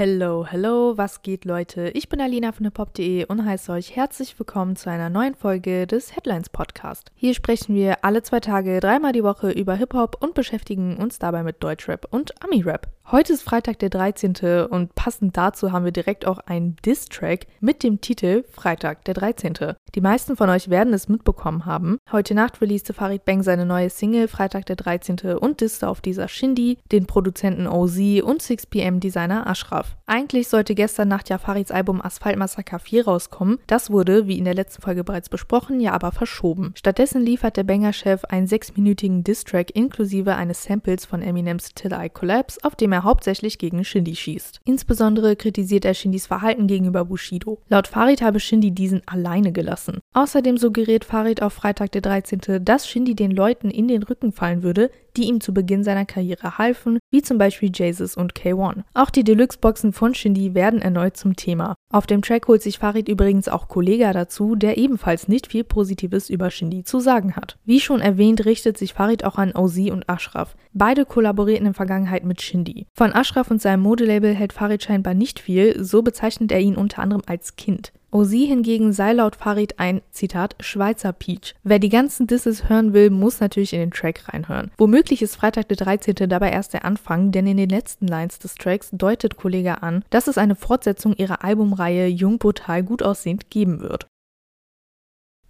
Hello, hello, was geht Leute? Ich bin Alina von hiphop.de und heiße euch herzlich willkommen zu einer neuen Folge des Headlines Podcast. Hier sprechen wir alle zwei Tage dreimal die Woche über Hip-Hop und beschäftigen uns dabei mit Deutschrap und Ami-Rap. Heute ist Freitag der 13. und passend dazu haben wir direkt auch einen Diss-Track mit dem Titel Freitag der 13. Die meisten von euch werden es mitbekommen haben. Heute Nacht releaste Farid Bang seine neue Single Freitag der 13. und disste auf dieser Shindy, den Produzenten OZ und 6pm-Designer Ashraf. Eigentlich sollte gestern Nacht ja Farids Album Asphalt Massacre 4 rauskommen. Das wurde, wie in der letzten Folge bereits besprochen, ja aber verschoben. Stattdessen liefert der Banger-Chef einen sechsminütigen Diss-Track inklusive eines Samples von Eminems Till I Collapse, auf dem er er hauptsächlich gegen Shindy schießt. Insbesondere kritisiert er Shindys Verhalten gegenüber Bushido. Laut Farid habe Shindy diesen alleine gelassen. Außerdem suggeriert Farid auf Freitag der 13., dass Shindy den Leuten in den Rücken fallen würde, die ihm zu Beginn seiner Karriere halfen, wie zum Beispiel Jesus und K1. Auch die Deluxe-Boxen von Shindy werden erneut zum Thema. Auf dem Track holt sich Farid übrigens auch Kollega dazu, der ebenfalls nicht viel Positives über Shindy zu sagen hat. Wie schon erwähnt, richtet sich Farid auch an Ozzy und Ashraf. Beide kollaborierten in der Vergangenheit mit Shindy. Von Ashraf und seinem Modelabel hält Farid scheinbar nicht viel, so bezeichnet er ihn unter anderem als Kind. Ozi hingegen sei laut Farid ein, Zitat, Schweizer Peach. Wer die ganzen Disses hören will, muss natürlich in den Track reinhören. Womöglich ist Freitag der 13. dabei erst der Anfang, denn in den letzten Lines des Tracks deutet Kollega an, dass es eine Fortsetzung ihrer Albumreihe Jung Brutal gut aussehend geben wird.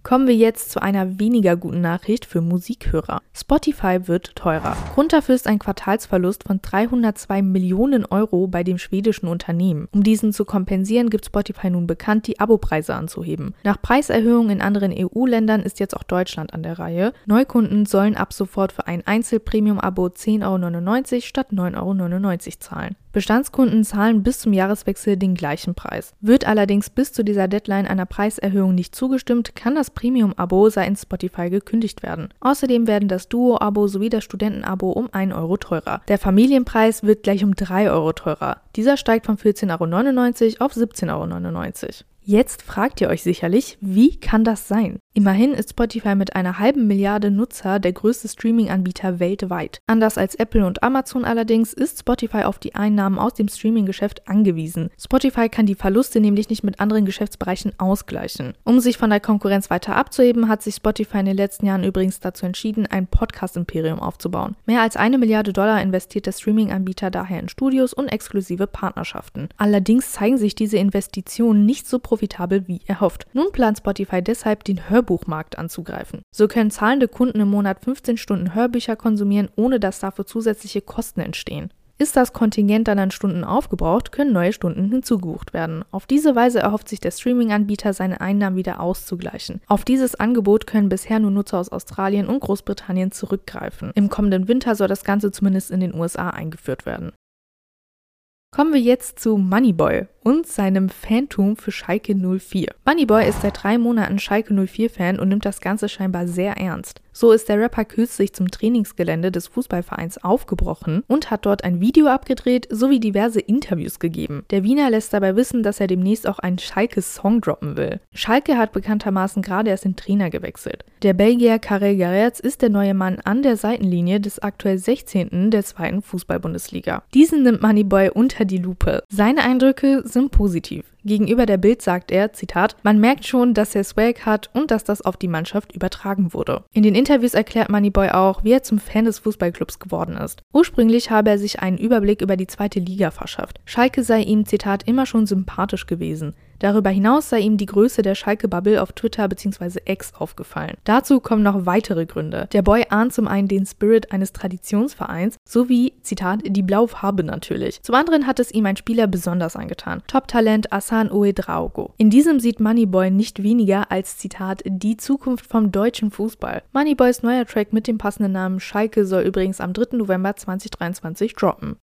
Kommen wir jetzt zu einer weniger guten Nachricht für Musikhörer. Spotify wird teurer. Grund dafür ist ein Quartalsverlust von 302 Millionen Euro bei dem schwedischen Unternehmen. Um diesen zu kompensieren, gibt Spotify nun bekannt, die Abopreise anzuheben. Nach Preiserhöhungen in anderen EU-Ländern ist jetzt auch Deutschland an der Reihe. Neukunden sollen ab sofort für ein Einzelpremium-Abo 10,99 Euro statt 9,99 Euro zahlen. Bestandskunden zahlen bis zum Jahreswechsel den gleichen Preis. Wird allerdings bis zu dieser Deadline einer Preiserhöhung nicht zugestimmt, kann das Premium-Abo seitens Spotify gekündigt werden. Außerdem werden das Duo-Abo sowie das Studenten-Abo um 1 Euro teurer. Der Familienpreis wird gleich um 3 Euro teurer. Dieser steigt von 14,99 Euro auf 17,99 Euro. Jetzt fragt ihr euch sicherlich, wie kann das sein? Immerhin ist Spotify mit einer halben Milliarde Nutzer der größte Streaming-Anbieter weltweit. Anders als Apple und Amazon allerdings ist Spotify auf die Einnahmen aus dem Streaming-Geschäft angewiesen. Spotify kann die Verluste nämlich nicht mit anderen Geschäftsbereichen ausgleichen. Um sich von der Konkurrenz weiter abzuheben, hat sich Spotify in den letzten Jahren übrigens dazu entschieden, ein Podcast-Imperium aufzubauen. Mehr als eine Milliarde Dollar investiert der Streaming-Anbieter daher in Studios und exklusive Partnerschaften. Allerdings zeigen sich diese Investitionen nicht so profitabel wie erhofft. Nun plant Spotify deshalb den Hörbuch Hörbuchmarkt anzugreifen. So können zahlende Kunden im Monat 15 Stunden Hörbücher konsumieren, ohne dass dafür zusätzliche Kosten entstehen. Ist das Kontingent dann an Stunden aufgebraucht, können neue Stunden hinzugebucht werden. Auf diese Weise erhofft sich der Streaming-Anbieter, seine Einnahmen wieder auszugleichen. Auf dieses Angebot können bisher nur Nutzer aus Australien und Großbritannien zurückgreifen. Im kommenden Winter soll das Ganze zumindest in den USA eingeführt werden. Kommen wir jetzt zu Moneyboy und seinem Phantom für Schalke 04. Moneyboy ist seit drei Monaten Schalke 04-Fan und nimmt das Ganze scheinbar sehr ernst. So ist der Rapper kürzlich zum Trainingsgelände des Fußballvereins aufgebrochen und hat dort ein Video abgedreht sowie diverse Interviews gegeben. Der Wiener lässt dabei wissen, dass er demnächst auch einen Schalke-Song droppen will. Schalke hat bekanntermaßen gerade erst den Trainer gewechselt. Der Belgier Karel Garetz ist der neue Mann an der Seitenlinie des aktuell 16. der zweiten Fußball-Bundesliga. Diesen nimmt Moneyboy unter die Lupe. Seine Eindrücke sind positiv. Gegenüber der Bild sagt er, Zitat, man merkt schon, dass er Swag hat und dass das auf die Mannschaft übertragen wurde. In den Interviews erklärt Moneyboy auch, wie er zum Fan des Fußballclubs geworden ist. Ursprünglich habe er sich einen Überblick über die zweite Liga verschafft. Schalke sei ihm, Zitat, immer schon sympathisch gewesen. Darüber hinaus sei ihm die Größe der Schalke-Bubble auf Twitter bzw. X aufgefallen. Dazu kommen noch weitere Gründe. Der Boy ahnt zum einen den Spirit eines Traditionsvereins sowie, Zitat, die blaue Farbe natürlich. Zum anderen hat es ihm ein Spieler besonders angetan. Top-Talent Asan Oedraogo. In diesem sieht Moneyboy nicht weniger als, Zitat, die Zukunft vom deutschen Fußball. Moneyboys neuer Track mit dem passenden Namen Schalke soll übrigens am 3. November 2023 droppen.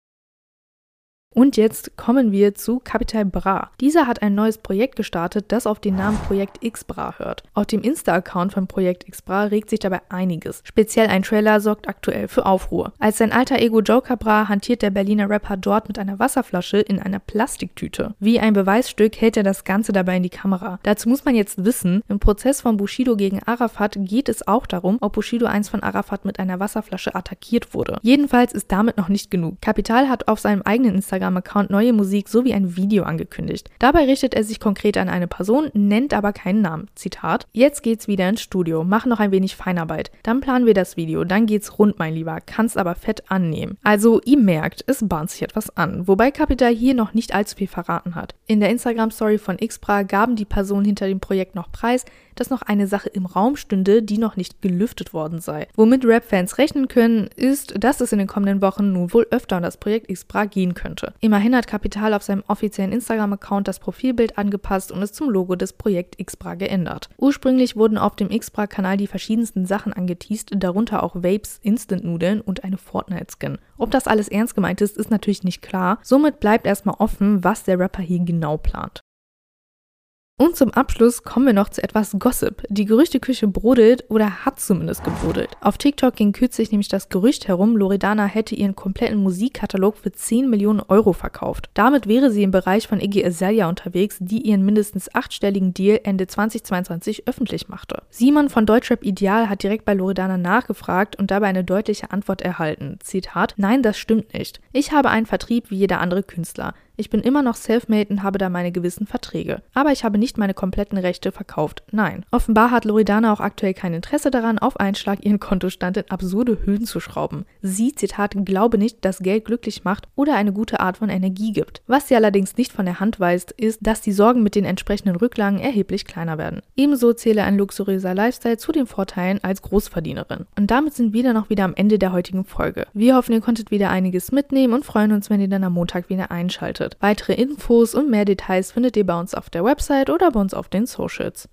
Und jetzt kommen wir zu Capital Bra. Dieser hat ein neues Projekt gestartet, das auf den Namen Projekt X Bra hört. Auf dem Insta-Account von Projekt X Bra regt sich dabei einiges. Speziell ein Trailer sorgt aktuell für Aufruhr. Als sein alter Ego Joker Bra hantiert der Berliner Rapper dort mit einer Wasserflasche in einer Plastiktüte. Wie ein Beweisstück hält er das Ganze dabei in die Kamera. Dazu muss man jetzt wissen, im Prozess von Bushido gegen Arafat geht es auch darum, ob Bushido einst von Arafat mit einer Wasserflasche attackiert wurde. Jedenfalls ist damit noch nicht genug. Capital hat auf seinem eigenen Instagram Instagram-Account neue Musik sowie ein Video angekündigt. Dabei richtet er sich konkret an eine Person, nennt aber keinen Namen. Zitat: Jetzt geht's wieder ins Studio, mach noch ein wenig Feinarbeit. Dann planen wir das Video, dann geht's rund, mein Lieber. Kannst aber fett annehmen. Also, ihr merkt, es bahnt sich etwas an. Wobei Capital hier noch nicht allzu viel verraten hat. In der Instagram-Story von Xpra gaben die Personen hinter dem Projekt noch preis, dass noch eine Sache im Raum stünde, die noch nicht gelüftet worden sei. Womit Rap-Fans rechnen können, ist, dass es in den kommenden Wochen nun wohl öfter um das Projekt Xbra gehen könnte. Immerhin hat Capital auf seinem offiziellen Instagram-Account das Profilbild angepasst und es zum Logo des Projekt Xbra geändert. Ursprünglich wurden auf dem Xbra-Kanal die verschiedensten Sachen angeteased, darunter auch Vapes, Instant-Nudeln und eine Fortnite-Skin. Ob das alles ernst gemeint ist, ist natürlich nicht klar. Somit bleibt erstmal offen, was der Rapper hier genau plant. Und zum Abschluss kommen wir noch zu etwas Gossip. Die Gerüchteküche brodelt oder hat zumindest gebrodelt. Auf TikTok ging kürzlich nämlich das Gerücht herum, Loredana hätte ihren kompletten Musikkatalog für 10 Millionen Euro verkauft. Damit wäre sie im Bereich von Iggy Azalea unterwegs, die ihren mindestens achtstelligen Deal Ende 2022 öffentlich machte. Simon von Deutschrap Ideal hat direkt bei Loredana nachgefragt und dabei eine deutliche Antwort erhalten. Zitat: Nein, das stimmt nicht. Ich habe einen Vertrieb wie jeder andere Künstler. Ich bin immer noch self-made und habe da meine gewissen Verträge. Aber ich habe nicht meine kompletten Rechte verkauft. Nein. Offenbar hat Loredana auch aktuell kein Interesse daran, auf einen Schlag ihren Kontostand in absurde Höhen zu schrauben. Sie, Zitat, glaube nicht, dass Geld glücklich macht oder eine gute Art von Energie gibt. Was sie allerdings nicht von der Hand weist, ist, dass die Sorgen mit den entsprechenden Rücklagen erheblich kleiner werden. Ebenso zähle ein luxuriöser Lifestyle zu den Vorteilen als Großverdienerin. Und damit sind wir dann auch wieder am Ende der heutigen Folge. Wir hoffen, ihr konntet wieder einiges mitnehmen und freuen uns, wenn ihr dann am Montag wieder einschaltet. Weitere Infos und mehr Details findet ihr bei uns auf der Website oder bei uns auf den Socials.